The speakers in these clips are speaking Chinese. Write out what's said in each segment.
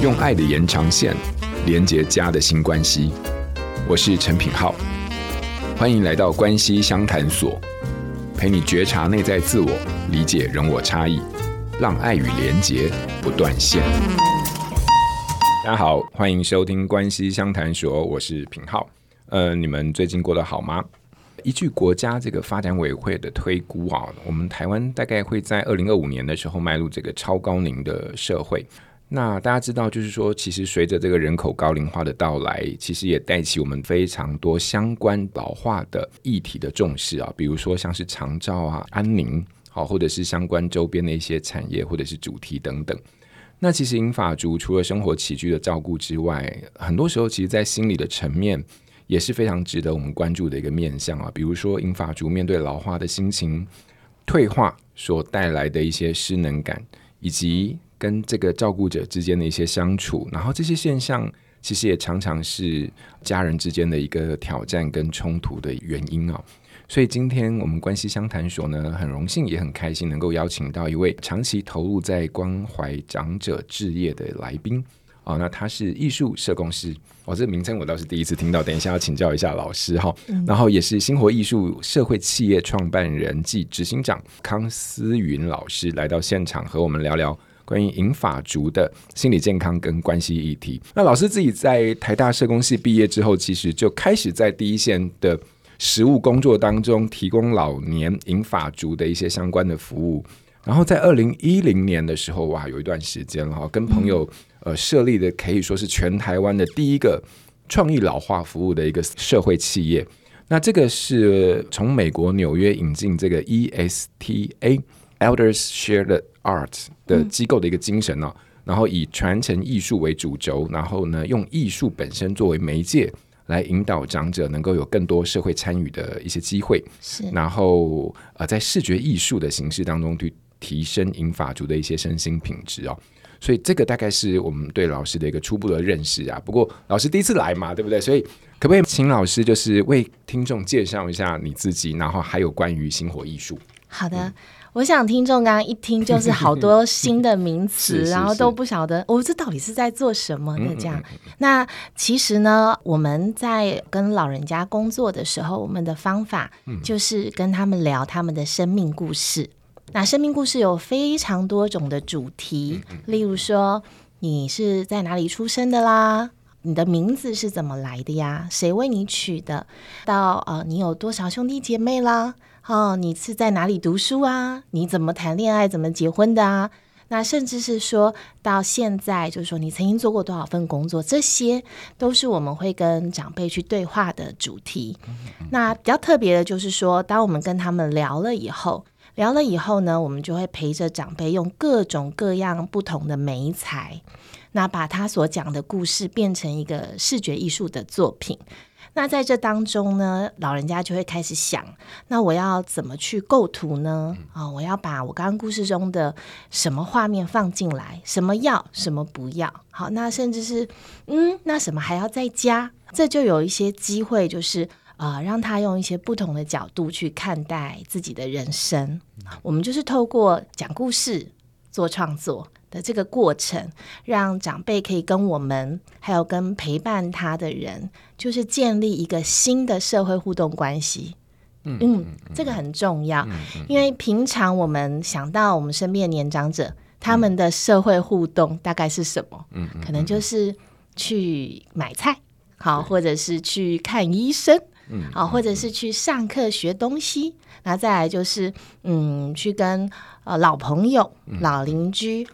用爱的延长线连接家的新关系。我是陈品浩，欢迎来到关系相谈所，陪你觉察内在自我，理解人我差异，让爱与连结不断线。大家好，欢迎收听关系相谈所，我是品浩。呃，你们最近过得好吗？依据国家这个发展委员会的推估啊，我们台湾大概会在二零二五年的时候迈入这个超高龄的社会。那大家知道，就是说，其实随着这个人口高龄化的到来，其实也带起我们非常多相关老化的议题的重视啊，比如说像是长照啊、安宁，好，或者是相关周边的一些产业或者是主题等等。那其实银发族除了生活起居的照顾之外，很多时候其实在心理的层面也是非常值得我们关注的一个面向啊，比如说银发族面对老化的心情退化所带来的一些失能感，以及跟这个照顾者之间的一些相处，然后这些现象其实也常常是家人之间的一个挑战跟冲突的原因啊。所以今天我们关系相谈所呢，很荣幸也很开心能够邀请到一位长期投入在关怀长者置业的来宾啊。那他是艺术社工师，哦，这个名称我倒是第一次听到，等一下要请教一下老师哈。然后也是星活艺术社会企业创办人暨执行长康思云老师来到现场和我们聊聊。关于银发族的心理健康跟关系议题，那老师自己在台大社工系毕业之后，其实就开始在第一线的实务工作当中，提供老年银发族的一些相关的服务。然后在二零一零年的时候，哇，有一段时间了，跟朋友呃设立的可以说是全台湾的第一个创意老化服务的一个社会企业。那这个是从美国纽约引进这个 ESTA。Elders Shared Art 的机构的一个精神呢、哦，嗯、然后以传承艺术为主轴，然后呢，用艺术本身作为媒介来引导长者能够有更多社会参与的一些机会，是，然后呃，在视觉艺术的形式当中去提升银发族的一些身心品质哦，所以这个大概是我们对老师的一个初步的认识啊。不过老师第一次来嘛，对不对？所以可不可以请老师就是为听众介绍一下你自己，然后还有关于星火艺术？好的。嗯我想听众刚刚一听就是好多新的名词，然后都不晓得我、哦、这到底是在做什么的这样。那其实呢，我们在跟老人家工作的时候，我们的方法就是跟他们聊他们的生命故事。嗯、那生命故事有非常多种的主题，例如说你是在哪里出生的啦，你的名字是怎么来的呀？谁为你取的？到呃，你有多少兄弟姐妹啦？哦，你是在哪里读书啊？你怎么谈恋爱？怎么结婚的啊？那甚至是说到现在，就是说你曾经做过多少份工作，这些都是我们会跟长辈去对话的主题。那比较特别的就是说，当我们跟他们聊了以后，聊了以后呢，我们就会陪着长辈用各种各样不同的媒材，那把他所讲的故事变成一个视觉艺术的作品。那在这当中呢，老人家就会开始想：那我要怎么去构图呢？啊、哦，我要把我刚刚故事中的什么画面放进来，什么要，什么不要。好，那甚至是嗯，那什么还要再加？这就有一些机会，就是啊、呃，让他用一些不同的角度去看待自己的人生。我们就是透过讲故事做创作的这个过程，让长辈可以跟我们，还有跟陪伴他的人，就是建立一个新的社会互动关系。嗯，嗯，这个很重要，嗯嗯、因为平常我们想到我们身边的年长者，他们的社会互动大概是什么？嗯，可能就是去买菜，好，或者是去看医生，嗯，好，或者是去上课学东西，然后再来就是嗯，去跟呃老朋友、老邻居。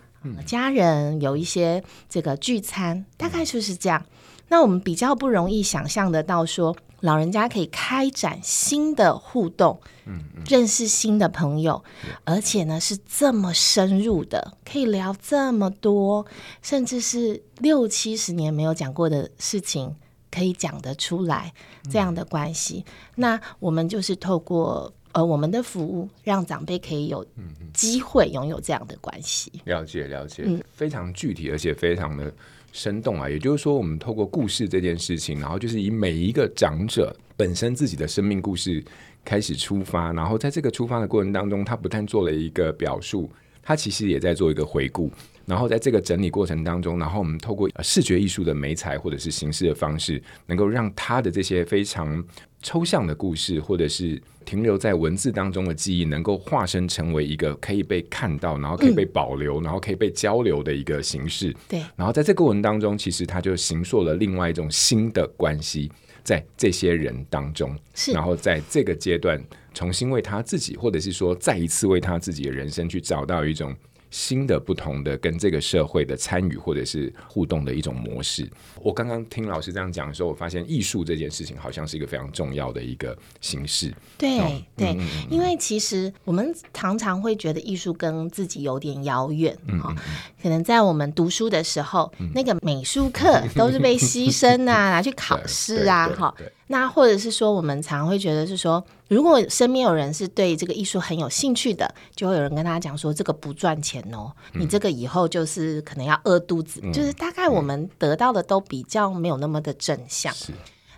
家人有一些这个聚餐，大概就是这样。那我们比较不容易想象得到，说老人家可以开展新的互动，嗯，认识新的朋友，而且呢是这么深入的，可以聊这么多，甚至是六七十年没有讲过的事情，可以讲得出来，这样的关系。那我们就是透过。呃，我们的服务让长辈可以有机会拥有这样的关系。了解，了解，嗯，非常具体，而且非常的生动啊。也就是说，我们透过故事这件事情，然后就是以每一个长者本身自己的生命故事开始出发，然后在这个出发的过程当中，他不但做了一个表述，他其实也在做一个回顾。然后在这个整理过程当中，然后我们透过视觉艺术的媒材或者是形式的方式，能够让他的这些非常抽象的故事，或者是停留在文字当中的记忆，能够化身成为一个可以被看到，然后可以被保留，嗯、然后可以被交流的一个形式。对，然后在这个过程当中，其实他就形塑了另外一种新的关系，在这些人当中，是，然后在这个阶段。重新为他自己，或者是说再一次为他自己的人生去找到一种新的、不同的跟这个社会的参与或者是互动的一种模式。我刚刚听老师这样讲的时候，我发现艺术这件事情好像是一个非常重要的一个形式。对、哦、对，嗯嗯嗯，因为其实我们常常会觉得艺术跟自己有点遥远，嗯，可能在我们读书的时候，嗯、那个美术课都是被牺牲啊，拿去考试啊，哈。那或者是说，我们常会觉得是说，如果身边有人是对这个艺术很有兴趣的，就会有人跟他讲说，这个不赚钱哦，嗯、你这个以后就是可能要饿肚子，嗯、就是大概我们得到的都比较没有那么的正向。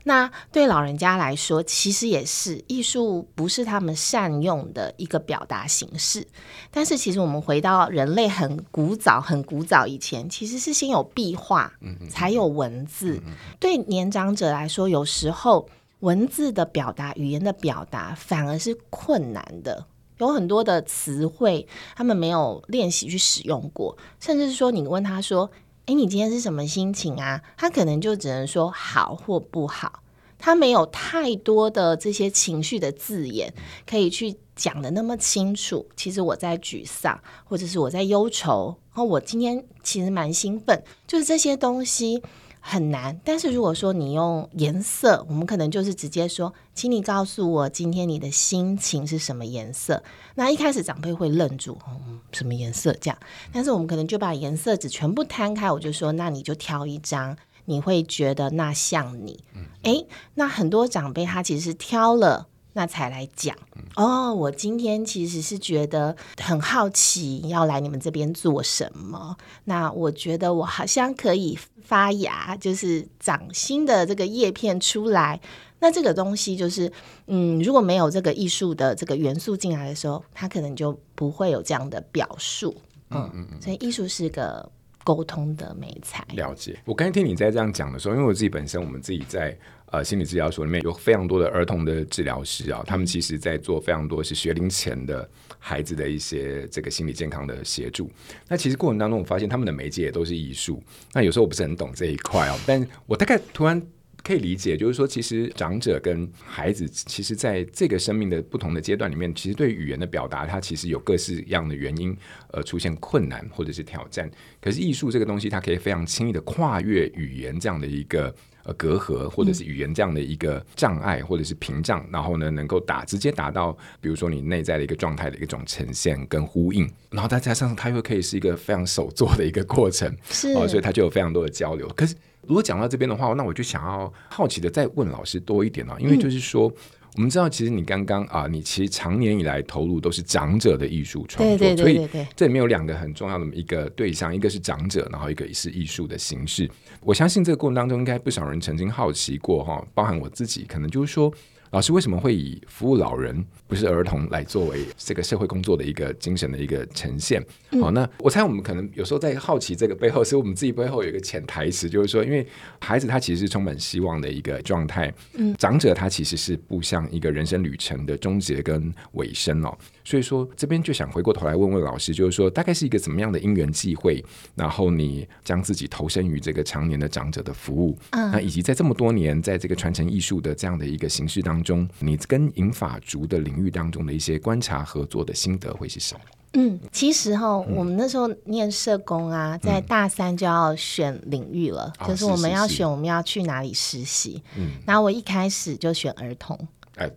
那对老人家来说，其实也是艺术不是他们善用的一个表达形式。但是，其实我们回到人类很古早、很古早以前，其实是先有壁画，才有文字。对年长者来说，有时候文字的表达、语言的表达反而是困难的，有很多的词汇他们没有练习去使用过，甚至是说，你问他说。哎，你今天是什么心情啊？他可能就只能说好或不好，他没有太多的这些情绪的字眼可以去讲的那么清楚。其实我在沮丧，或者是我在忧愁，然后我今天其实蛮兴奋，就是这些东西。很难，但是如果说你用颜色，我们可能就是直接说，请你告诉我今天你的心情是什么颜色。那一开始长辈会愣住，嗯，什么颜色这样？但是我们可能就把颜色纸全部摊开，我就说，那你就挑一张，你会觉得那像你。诶，那很多长辈他其实是挑了。那才来讲哦，我今天其实是觉得很好奇，要来你们这边做什么？那我觉得我好像可以发芽，就是长新的这个叶片出来。那这个东西就是，嗯，如果没有这个艺术的这个元素进来的时候，它可能就不会有这样的表述。嗯嗯嗯，所以艺术是个沟通的美才。了解。我刚才听你在这样讲的时候，因为我自己本身，我们自己在。呃，心理治疗所里面有非常多的儿童的治疗师啊，他们其实在做非常多是学龄前的孩子的一些这个心理健康的协助。那其实过程当中，我发现他们的媒介也都是艺术。那有时候我不是很懂这一块哦，但我大概突然可以理解，就是说，其实长者跟孩子，其实在这个生命的不同的阶段里面，其实对语言的表达，它其实有各式样的原因而出现困难或者是挑战。可是艺术这个东西，它可以非常轻易的跨越语言这样的一个。呃，隔阂或者是语言这样的一个障碍，或者是屏障，然后呢，能够达直接达到，比如说你内在的一个状态的一种呈现跟呼应，然后再加上它又可以是一个非常手作的一个过程，是哦，所以它就有非常多的交流。可是如果讲到这边的话，那我就想要好奇的再问老师多一点啊，因为就是说。嗯我们知道，其实你刚刚啊，你其实长年以来投入都是长者的艺术创作，对对对对对，所以这里面有两个很重要的一个对象，一个是长者，然后一个是艺术的形式。我相信这个过程当中，应该不少人曾经好奇过哈，包含我自己，可能就是说。老师为什么会以服务老人，不是儿童来作为这个社会工作的一个精神的一个呈现？好、嗯哦，那我猜我们可能有时候在好奇这个背后，是我们自己背后有一个潜台词，就是说，因为孩子他其实是充满希望的一个状态，嗯，长者他其实是步向一个人生旅程的终结跟尾声哦。所以说，这边就想回过头来问问老师，就是说，大概是一个怎么样的因缘际会，然后你将自己投身于这个常年的长者的服务，嗯，那以及在这么多年在这个传承艺术的这样的一个形式当中，你跟银发族的领域当中的一些观察合作的心得会是什么？嗯，其实哈，我们那时候念社工啊，在大三就要选领域了，嗯、就是我们要选我们要去哪里实习。嗯，然后我一开始就选儿童。哎，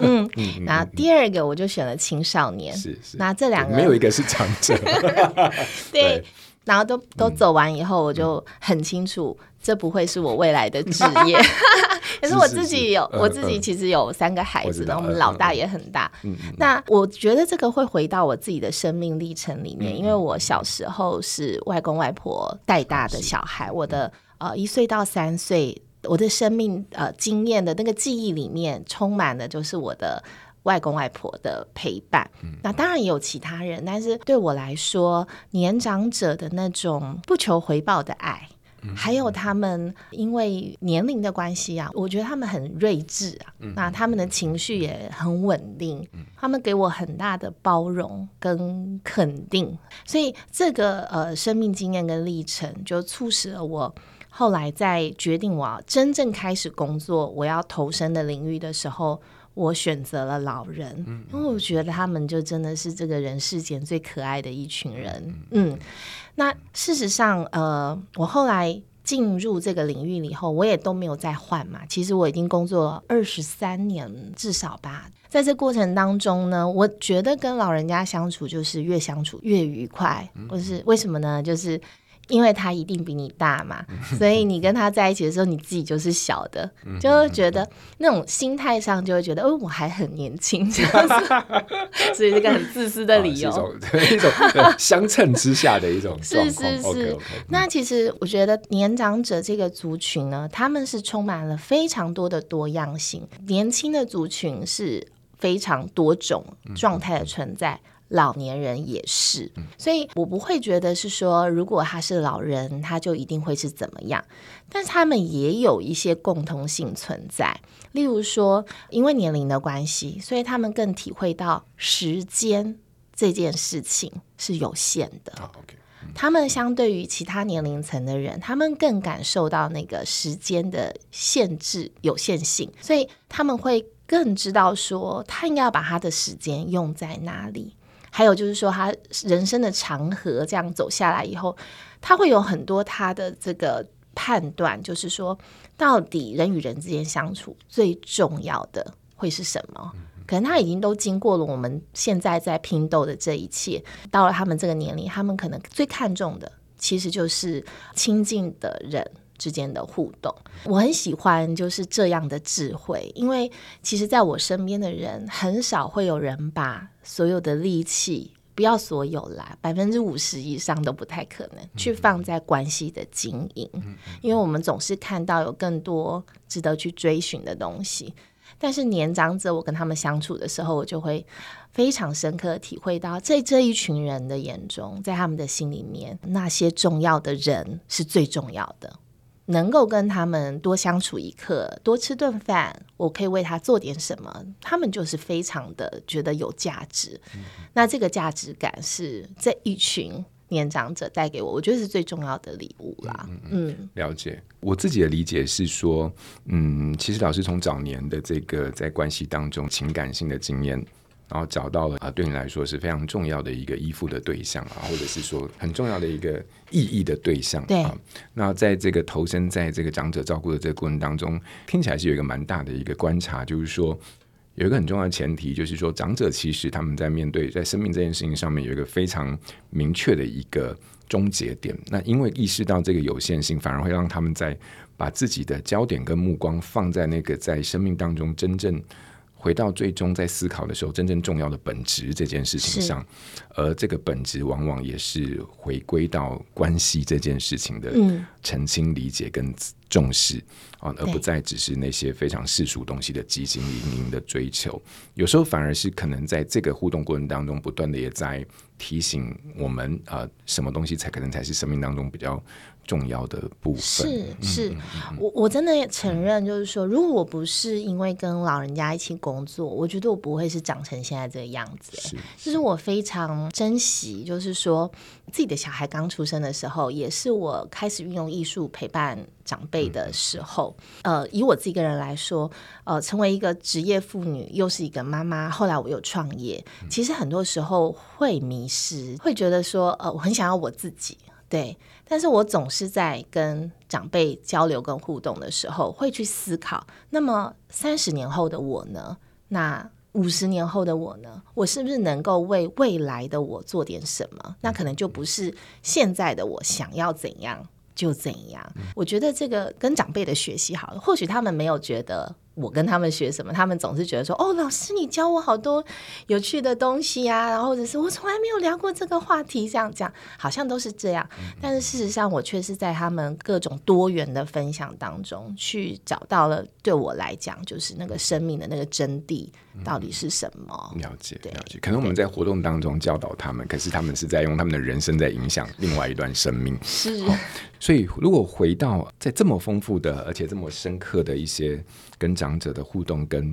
嗯，然后第二个我就选了青少年，是是，那这两个没有一个是长者，对，然后都都走完以后，我就很清楚，这不会是我未来的职 业。可是我自己有，我自己其实有三个孩子，然后我们老大也很大。那我觉得这个会回到我自己的生命历程里面，因为我小时候是外公外婆带大的小孩，我的呃一岁到三岁。我的生命呃经验的那个记忆里面，充满的就是我的外公外婆的陪伴。那当然也有其他人，但是对我来说，年长者的那种不求回报的爱。还有他们因为年龄的关系啊，我觉得他们很睿智啊，那他们的情绪也很稳定，他们给我很大的包容跟肯定，所以这个呃生命经验跟历程就促使了我后来在决定我要真正开始工作，我要投身的领域的时候，我选择了老人，因为我觉得他们就真的是这个人世间最可爱的一群人，嗯。那事实上，呃，我后来进入这个领域以后，我也都没有再换嘛。其实我已经工作二十三年，至少吧。在这过程当中呢，我觉得跟老人家相处就是越相处越愉快，或是为什么呢？就是。因为他一定比你大嘛，所以你跟他在一起的时候，你自己就是小的，就会觉得那种心态上就会觉得，哦，我还很年轻，这样子，所以这个很自私的理由，哦、一种一种相称之下的一种 状况。是是是。Okay, okay, 那其实我觉得年长者这个族群呢，他们是充满了非常多的多样性，年轻的族群是非常多种状态的存在。老年人也是，所以我不会觉得是说，如果他是老人，他就一定会是怎么样。但是他们也有一些共通性存在，例如说，因为年龄的关系，所以他们更体会到时间这件事情是有限的。他们相对于其他年龄层的人，他们更感受到那个时间的限制有限性，所以他们会更知道说，他应该要把他的时间用在哪里。还有就是说，他人生的长河这样走下来以后，他会有很多他的这个判断，就是说，到底人与人之间相处最重要的会是什么？可能他已经都经过了我们现在在拼斗的这一切，到了他们这个年龄，他们可能最看重的其实就是亲近的人之间的互动，我很喜欢就是这样的智慧，因为其实在我身边的人很少会有人把所有的力气，不要所有啦，百分之五十以上都不太可能去放在关系的经营，因为我们总是看到有更多值得去追寻的东西。但是年长者，我跟他们相处的时候，我就会非常深刻体会到，在这一群人的眼中，在他们的心里面，那些重要的人是最重要的。能够跟他们多相处一刻，多吃顿饭，我可以为他做点什么，他们就是非常的觉得有价值。嗯、那这个价值感是这一群年长者带给我，我觉得是最重要的礼物啦。嗯，嗯，嗯，了解。我自己的理解是说，嗯，其实老师从早年的这个在关系当中情感性的经验。然后找到了啊，对你来说是非常重要的一个依附的对象啊，或者是说很重要的一个意义的对象。对啊，那在这个投身在这个长者照顾的这个过程当中，听起来是有一个蛮大的一个观察，就是说有一个很重要的前提，就是说长者其实他们在面对在生命这件事情上面有一个非常明确的一个终结点。那因为意识到这个有限性，反而会让他们在把自己的焦点跟目光放在那个在生命当中真正。回到最终在思考的时候，真正重要的本质这件事情上，而这个本质往往也是回归到关系这件事情的澄清、理解跟重视啊，而不再只是那些非常世俗东西的汲汲营营的追求。有时候反而是可能在这个互动过程当中，不断的也在提醒我们啊、呃，什么东西才可能才是生命当中比较。重要的部分是是，嗯嗯、我我真的也承认，就是说，如果我不是因为跟老人家一起工作，我觉得我不会是长成现在这个样子。是，就是我非常珍惜，就是说自己的小孩刚出生的时候，也是我开始运用艺术陪伴长辈的时候。嗯、呃，以我自己个人来说，呃，成为一个职业妇女，又是一个妈妈，后来我又创业，其实很多时候会迷失，会觉得说，呃，我很想要我自己。对，但是我总是在跟长辈交流跟互动的时候，会去思考，那么三十年后的我呢？那五十年后的我呢？我是不是能够为未来的我做点什么？那可能就不是现在的我想要怎样就怎样。我觉得这个跟长辈的学习好了，或许他们没有觉得。我跟他们学什么？他们总是觉得说：“哦，老师，你教我好多有趣的东西呀、啊。”然后或者是我从来没有聊过这个话题，这样讲好像都是这样。但是事实上，我却是在他们各种多元的分享当中，去找到了对我来讲就是那个生命的那个真谛到底是什么？了解，了解。可能我们在活动当中教导他们，可是他们是在用他们的人生在影响另外一段生命。是。所以，如果回到在这么丰富的而且这么深刻的一些跟长者的互动跟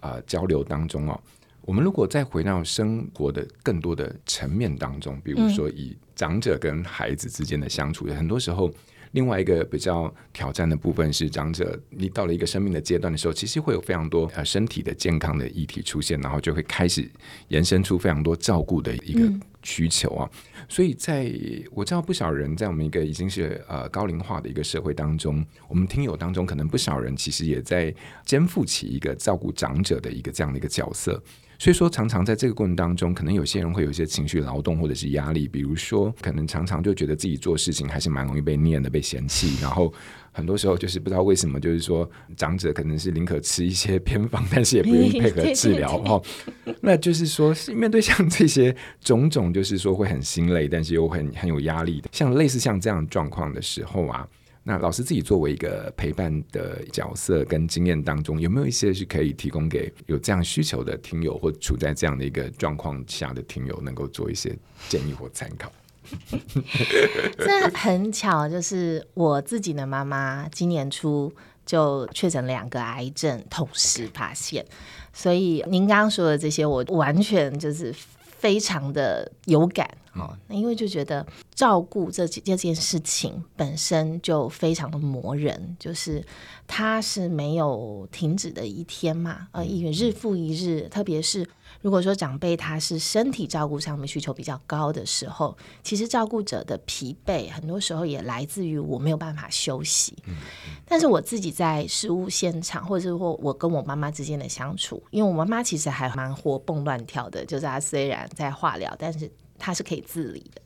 啊、呃、交流当中哦，我们如果再回到生活的更多的层面当中，比如说以长者跟孩子之间的相处，嗯、很多时候。另外一个比较挑战的部分是，长者你到了一个生命的阶段的时候，其实会有非常多呃身体的健康的议题出现，然后就会开始延伸出非常多照顾的一个需求啊。嗯、所以在我知道不少人在我们一个已经是呃高龄化的一个社会当中，我们听友当中可能不少人其实也在肩负起一个照顾长者的一个这样的一个角色。所以说，常常在这个过程当中，可能有些人会有一些情绪劳动或者是压力，比如说，可能常常就觉得自己做事情还是蛮容易被念的、被嫌弃，然后很多时候就是不知道为什么，就是说长者可能是宁可吃一些偏方，但是也不愿意配合治疗哈。那就是说，面对像这些种种，就是说会很心累，但是又很很有压力的，像类似像这样状况的时候啊。那老师自己作为一个陪伴的角色跟经验当中，有没有一些是可以提供给有这样需求的听友，或处在这样的一个状况下的听友，能够做一些建议或参考？这很巧，就是我自己的妈妈今年初就确诊两个癌症，同时发现，所以您刚刚说的这些，我完全就是。非常的有感哦，那因为就觉得照顾这这件事情本身就非常的磨人，就是它是没有停止的一天嘛，呃，一日复一日，特别是。如果说长辈他是身体照顾上面需求比较高的时候，其实照顾者的疲惫很多时候也来自于我没有办法休息。嗯嗯、但是我自己在事务现场，或者是说我跟我妈妈之间的相处，因为我妈妈其实还蛮活蹦乱跳的，就是她虽然在化疗，但是她是可以自理的。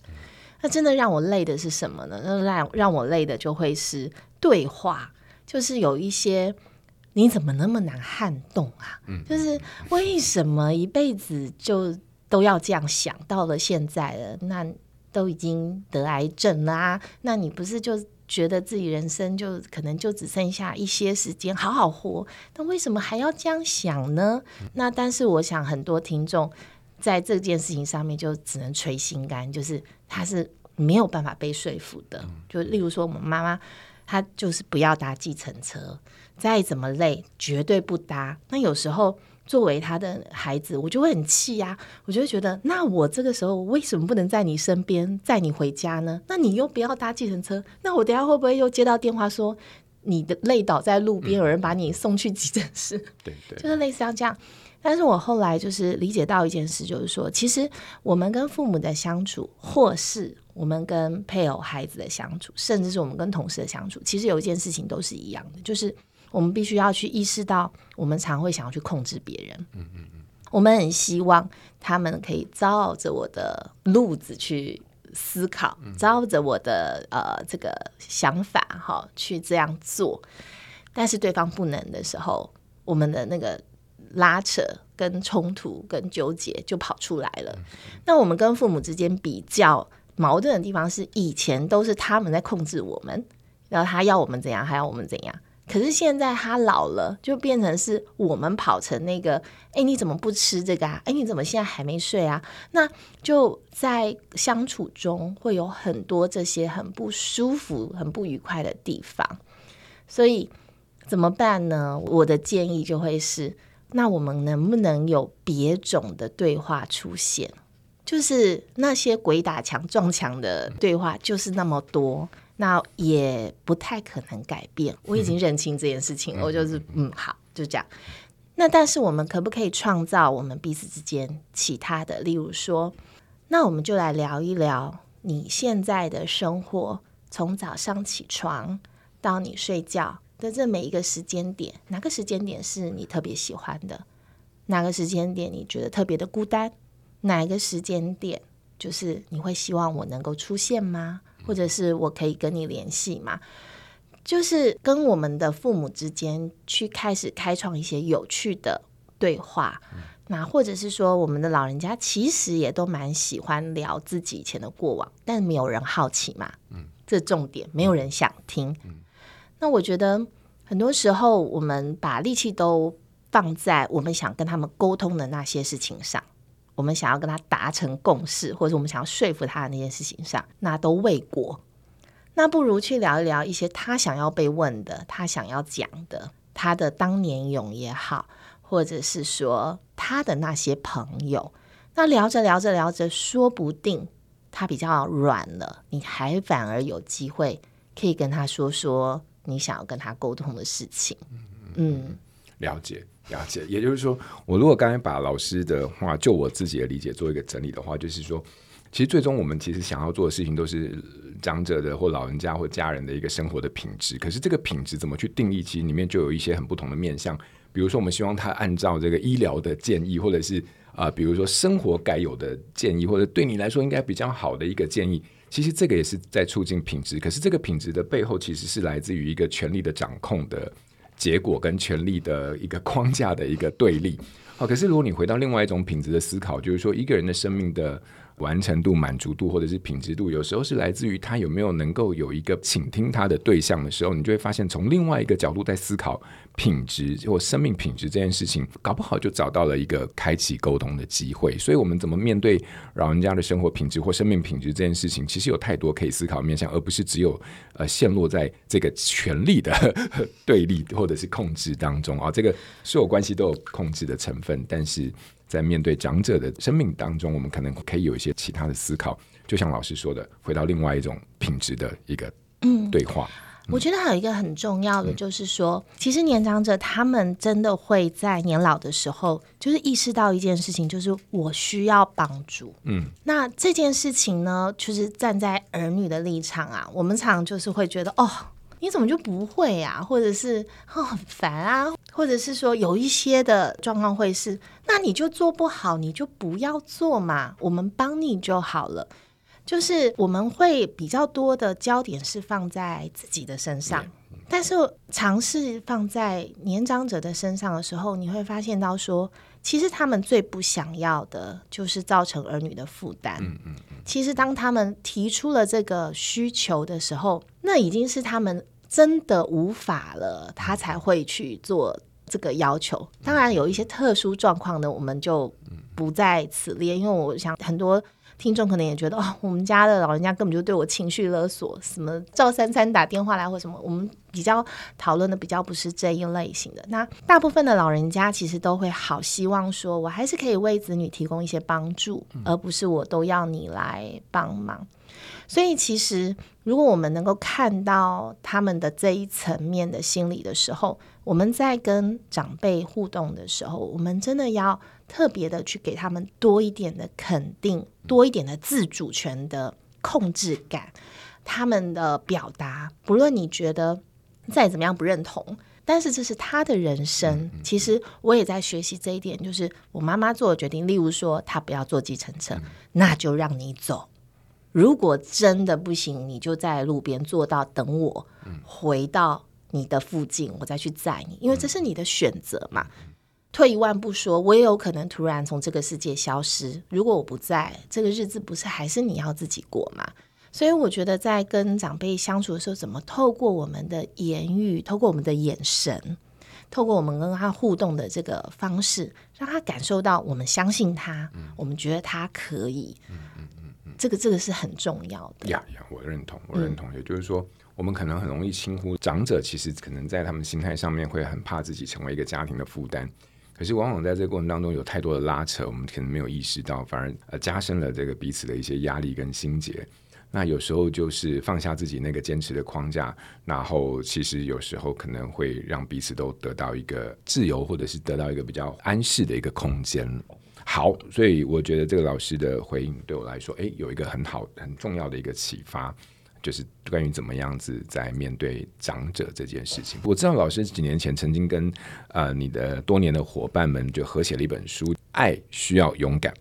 那真的让我累的是什么呢？那让让我累的就会是对话，就是有一些。你怎么那么难撼动啊？嗯，就是为什么一辈子就都要这样想？到了现在了，那都已经得癌症啦，啊，那你不是就觉得自己人生就可能就只剩下一些时间好好活？那为什么还要这样想呢？那但是我想很多听众在这件事情上面就只能捶心肝，就是他是没有办法被说服的。就例如说，我们妈妈她就是不要搭计程车。再怎么累，绝对不搭。那有时候作为他的孩子，我就会很气呀。我就会觉得，那我这个时候为什么不能在你身边载你回家呢？那你又不要搭计程车，那我等下会不会又接到电话说你的累倒在路边，有人把你送去急诊室？对对，就是类似像这样。但是我后来就是理解到一件事，就是说，其实我们跟父母的相处，或是我们跟配偶、孩子的相处，甚至是我们跟同事的相处，其实有一件事情都是一样的，就是。我们必须要去意识到，我们常会想要去控制别人。嗯嗯嗯，我们很希望他们可以照着我的路子去思考，照着我的呃这个想法哈去这样做。但是对方不能的时候，我们的那个拉扯、跟冲突、跟纠结就跑出来了。那我们跟父母之间比较矛盾的地方是，以前都是他们在控制我们，然后他要我们怎样，还要我们怎样。可是现在他老了，就变成是我们跑成那个，哎，你怎么不吃这个啊？哎，你怎么现在还没睡啊？那就在相处中会有很多这些很不舒服、很不愉快的地方。所以怎么办呢？我的建议就会是，那我们能不能有别种的对话出现？就是那些鬼打墙撞墙的对话，就是那么多。那也不太可能改变，我已经认清这件事情，我就是嗯，好，就这样。那但是我们可不可以创造我们彼此之间其他的？例如说，那我们就来聊一聊你现在的生活，从早上起床到你睡觉的这每一个时间点，哪个时间点是你特别喜欢的？哪个时间点你觉得特别的孤单？哪一个时间点就是你会希望我能够出现吗？或者是我可以跟你联系吗？就是跟我们的父母之间去开始开创一些有趣的对话。嗯、那或者是说，我们的老人家其实也都蛮喜欢聊自己以前的过往，但没有人好奇嘛。嗯，这重点没有人想听。嗯、那我觉得很多时候我们把力气都放在我们想跟他们沟通的那些事情上，我们想要跟他达成共识，或者我们想要说服他的那件事情上，那都未果。那不如去聊一聊一些他想要被问的，他想要讲的，他的当年勇也好，或者是说他的那些朋友。那聊着聊着聊着，说不定他比较软了，你还反而有机会可以跟他说说你想要跟他沟通的事情。嗯，了解了解。也就是说，我如果刚才把老师的话就我自己的理解做一个整理的话，就是说，其实最终我们其实想要做的事情都是长者的或老人家或家人的一个生活的品质。可是这个品质怎么去定义？其实里面就有一些很不同的面向。比如说，我们希望他按照这个医疗的建议，或者是啊、呃，比如说生活该有的建议，或者对你来说应该比较好的一个建议。其实这个也是在促进品质。可是这个品质的背后，其实是来自于一个权力的掌控的结果，跟权力的一个框架的一个对立。好，可是如果你回到另外一种品质的思考，就是说一个人的生命的。完成度、满足度或者是品质度，有时候是来自于他有没有能够有一个倾听他的对象的时候，你就会发现，从另外一个角度在思考品质或生命品质这件事情，搞不好就找到了一个开启沟通的机会。所以，我们怎么面对老人家的生活品质或生命品质这件事情，其实有太多可以思考面向，而不是只有呃陷落在这个权力的 对立或者是控制当中啊。这个所有关系都有控制的成分，但是。在面对长者的生命当中，我们可能可以有一些其他的思考，就像老师说的，回到另外一种品质的一个对话。嗯，我觉得还有一个很重要的，就是说，嗯，其实年长者他们真的会在年老的时候，就是意识到一件事情，就是我需要帮助。嗯，那这件事情呢，就是站在儿女的立场啊，我们常就是会觉得，哦。你怎么就不会呀？或者是哦很烦啊，或者是说有一些的状况会是，那你就做不好，你就不要做嘛，我们帮你就好了。就是我们会比较多的焦点是放在自己的身上，但是尝试放在年长者的身上的时候，你会发现到说，其实他们最不想要的就是造成儿女的负担。嗯嗯嗯。其实当他们提出了这个需求的时候，那已经是他们真的无法了，他才会去做这个要求。当然有一些特殊状况呢，我们就不在此列，因为我想很多。听众可能也觉得哦，我们家的老人家根本就对我情绪勒索，什么赵三三打电话来或什么，我们比较讨论的比较不是这一类型的。那大部分的老人家其实都会好希望说，我还是可以为子女提供一些帮助，而不是我都要你来帮忙。所以其实如果我们能够看到他们的这一层面的心理的时候，我们在跟长辈互动的时候，我们真的要。特别的去给他们多一点的肯定，多一点的自主权的控制感，他们的表达，不论你觉得再怎么样不认同，但是这是他的人生。其实我也在学习这一点，就是我妈妈做的决定，例如说她不要坐计程车，那就让你走。如果真的不行，你就在路边坐到等我回到你的附近，我再去载你，因为这是你的选择嘛。退一万步说，我也有可能突然从这个世界消失。如果我不在，这个日子不是还是你要自己过吗？所以我觉得，在跟长辈相处的时候，怎么透过我们的言语，透过我们的眼神，透过我们跟他互动的这个方式，让他感受到我们相信他，嗯、我们觉得他可以。嗯嗯嗯嗯，这个这个是很重要的。呀呀，我认同，我认同。嗯、也就是说，我们可能很容易轻忽长者，其实可能在他们心态上面会很怕自己成为一个家庭的负担。可是，往往在这个过程当中有太多的拉扯，我们可能没有意识到，反而呃加深了这个彼此的一些压力跟心结。那有时候就是放下自己那个坚持的框架，然后其实有时候可能会让彼此都得到一个自由，或者是得到一个比较安适的一个空间。好，所以我觉得这个老师的回应对我来说，诶，有一个很好很重要的一个启发。就是关于怎么样子在面对长者这件事情，我知道老师几年前曾经跟呃你的多年的伙伴们就合写了一本书《爱需要勇敢》，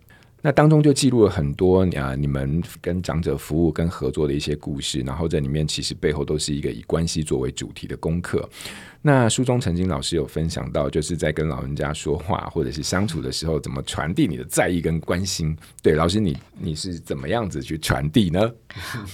那当中就记录了很多啊你们跟长者服务跟合作的一些故事，然后这里面其实背后都是一个以关系作为主题的功课。那书中曾经老师有分享到，就是在跟老人家说话或者是相处的时候，怎么传递你的在意跟关心？对，老师你你是怎么样子去传递呢？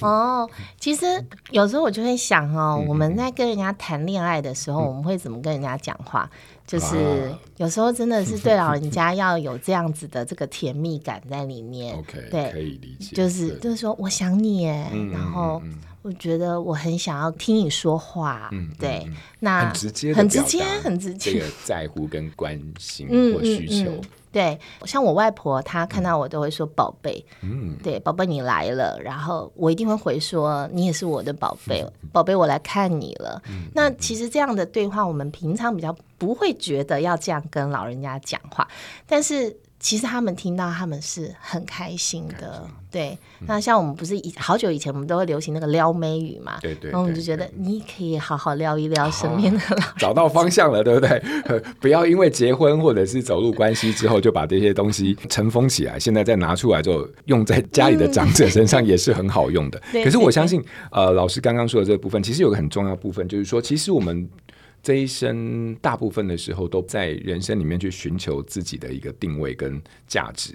哦，其实有时候我就会想哦，我们在跟人家谈恋爱的时候，我们会怎么跟人家讲话？就是有时候真的是 对老人家要有这样子的这个甜蜜感在里面。OK，对，可以理解。就是就是说，我想你然后我觉得我很想要听你说话。嗯，对，嗯、那很直接，很直接，很直接，这个在乎跟关心或需求。对，像我外婆，她看到我都会说“宝贝”，嗯，对，宝贝你来了，然后我一定会回说“你也是我的宝贝，宝贝我来看你了”嗯。那其实这样的对话，我们平常比较不会觉得要这样跟老人家讲话，但是。其实他们听到，他们是很开心的。对，那像我们不是以好久以前，我们都会流行那个撩妹语嘛？对对。然后我们就觉得你可以好好撩一撩身边的老人，找到方向了，对不对？不要因为结婚或者是走入关系之后，就把这些东西尘封起来。现在再拿出来，就用在家里的长者身上也是很好用的。可是我相信，呃，老师刚刚说的这个部分，其实有个很重要部分，就是说，其实我们。这一生大部分的时候都在人生里面去寻求自己的一个定位跟价值，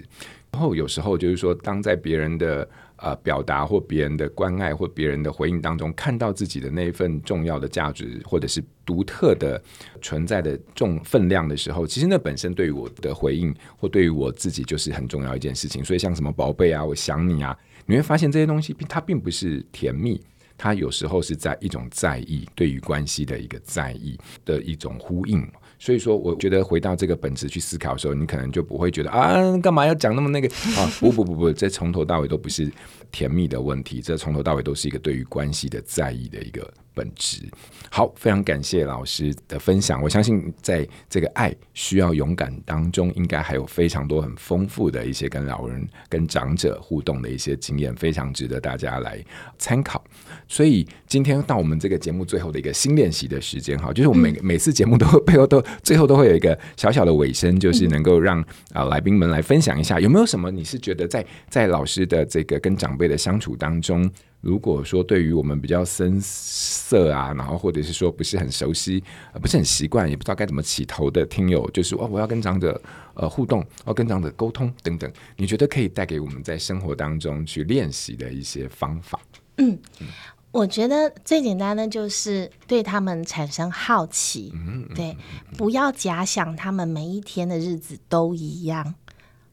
然后有时候就是说，当在别人的呃表达或别人的关爱或别人的回应当中，看到自己的那一份重要的价值或者是独特的存在的重分量的时候，其实那本身对于我的回应或对于我自己就是很重要一件事情。所以像什么宝贝啊，我想你啊，你会发现这些东西并它并不是甜蜜。他有时候是在一种在意，对于关系的一个在意的一种呼应。所以说，我觉得回到这个本质去思考的时候，你可能就不会觉得啊，干嘛要讲那么那个 啊？不不不不，这从头到尾都不是甜蜜的问题，这从头到尾都是一个对于关系的在意的一个本质。好，非常感谢老师的分享。我相信在这个爱需要勇敢当中，应该还有非常多很丰富的一些跟老人、跟长者互动的一些经验，非常值得大家来参考。所以今天到我们这个节目最后的一个新练习的时间，哈，就是我们每每次节目都 背后都最后都会有一个小小的尾声，就是能够让啊来宾们来分享一下，有没有什么你是觉得在在老师的这个跟长辈的相处当中。如果说对于我们比较生涩啊，然后或者是说不是很熟悉，呃，不是很习惯，也不知道该怎么起头的听友，就是哦，我要跟长者呃互动，要跟长者沟通等等，你觉得可以带给我们在生活当中去练习的一些方法？嗯，嗯，我觉得最简单的就是对他们产生好奇，嗯，对，不要假想他们每一天的日子都一样。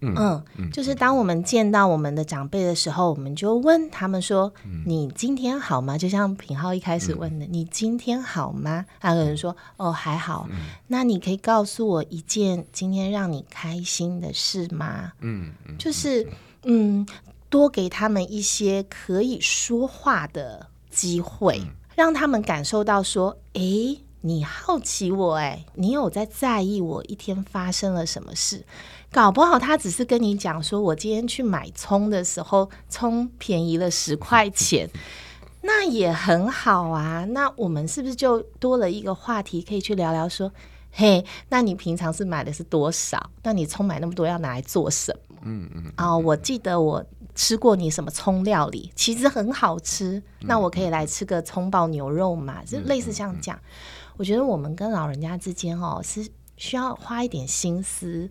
嗯，就是当我们见到我们的长辈的时候，我们就问他们说：“你今天好吗？”就像品浩一开始问的：“你今天好吗？”他可能说：“哦，还好。”那你可以告诉我一件今天让你开心的事吗？嗯，就是嗯，多给他们一些可以说话的机会，让他们感受到说：“诶，你好奇我，诶，你有在在意我一天发生了什么事。”搞不好他只是跟你讲说，我今天去买葱的时候，葱便宜了十块钱，那也很好啊。那我们是不是就多了一个话题可以去聊聊？说，嘿，那你平常是买的是多少？那你葱买那么多要拿来做什么？嗯嗯。哦，我记得我吃过你什么葱料理，其实很好吃。那我可以来吃个葱爆牛肉嘛？就类似像这样讲。我觉得我们跟老人家之间哦，是需要花一点心思。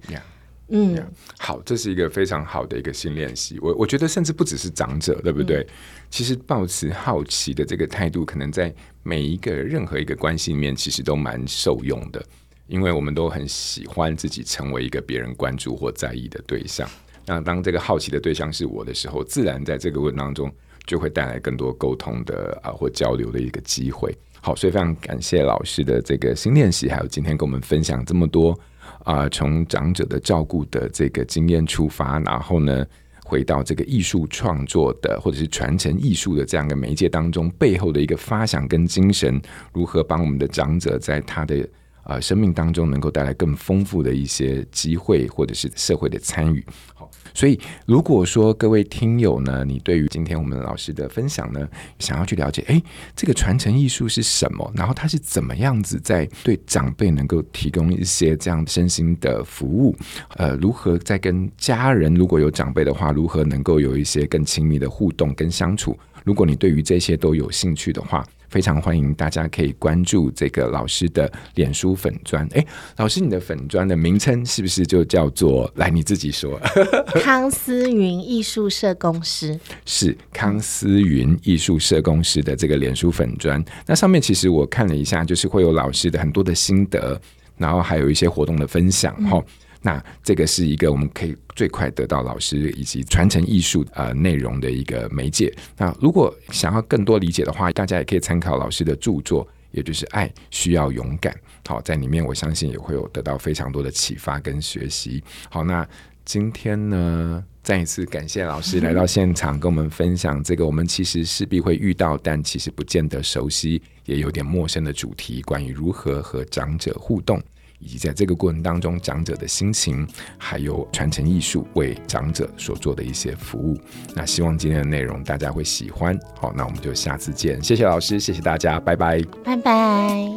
嗯，yeah, 好，这是一个非常好的一个新练习。我我觉得甚至不只是长者，对不对？嗯、其实保持好奇的这个态度，可能在每一个任何一个关系里面，其实都蛮受用的。因为我们都很喜欢自己成为一个别人关注或在意的对象。那当这个好奇的对象是我的时候，自然在这个过程当中就会带来更多沟通的啊或交流的一个机会。好，所以非常感谢老师的这个新练习，还有今天跟我们分享这么多。啊、从长者的照顾的这个经验出发，然后呢，回到这个艺术创作的或者是传承艺术的这样一个媒介当中，背后的一个发想跟精神，如何帮我们的长者在他的呃生命当中能够带来更丰富的一些机会，或者是社会的参与。好。所以，如果说各位听友呢，你对于今天我们老师的分享呢，想要去了解，诶，这个传承艺术是什么？然后它是怎么样子在对长辈能够提供一些这样身心的服务？呃，如何在跟家人如果有长辈的话，如何能够有一些更亲密的互动跟相处？如果你对于这些都有兴趣的话，非常欢迎大家可以关注这个老师的脸书粉砖。诶，老师，你的粉砖的名称是不是就叫做？来，你自己说。康思云艺术社公司是康思云艺术社公司的这个脸书粉砖。那上面其实我看了一下，就是会有老师的很多的心得。然后还有一些活动的分享哈。嗯那这个是一个我们可以最快得到老师以及传承艺术呃内容的一个媒介。那如果想要更多理解的话，大家也可以参考老师的著作，也就是《爱需要勇敢》。好，在里面我相信也会有得到非常多的启发跟学习。好，那今天呢，再一次感谢老师来到现场跟我们分享这个我们其实势必会遇到，但其实不见得熟悉，也有点陌生的主题，关于如何和长者互动。以及在这个过程当中，长者的心情，还有传承艺术为长者所做的一些服务。那希望今天的内容大家会喜欢。好，那我们就下次见。谢谢老师，谢谢大家，拜拜，拜拜。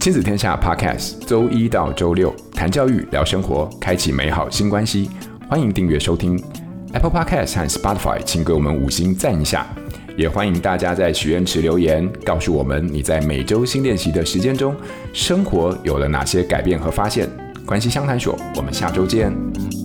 亲子天下 Podcast，周一到周六谈教育、聊生活，开启美好新关系。欢迎订阅收听 Apple Podcast 和 Spotify，请给我们五星赞一下。也欢迎大家在许愿池留言，告诉我们你在每周新练习的时间中，生活有了哪些改变和发现。关系相谈所，我们下周见。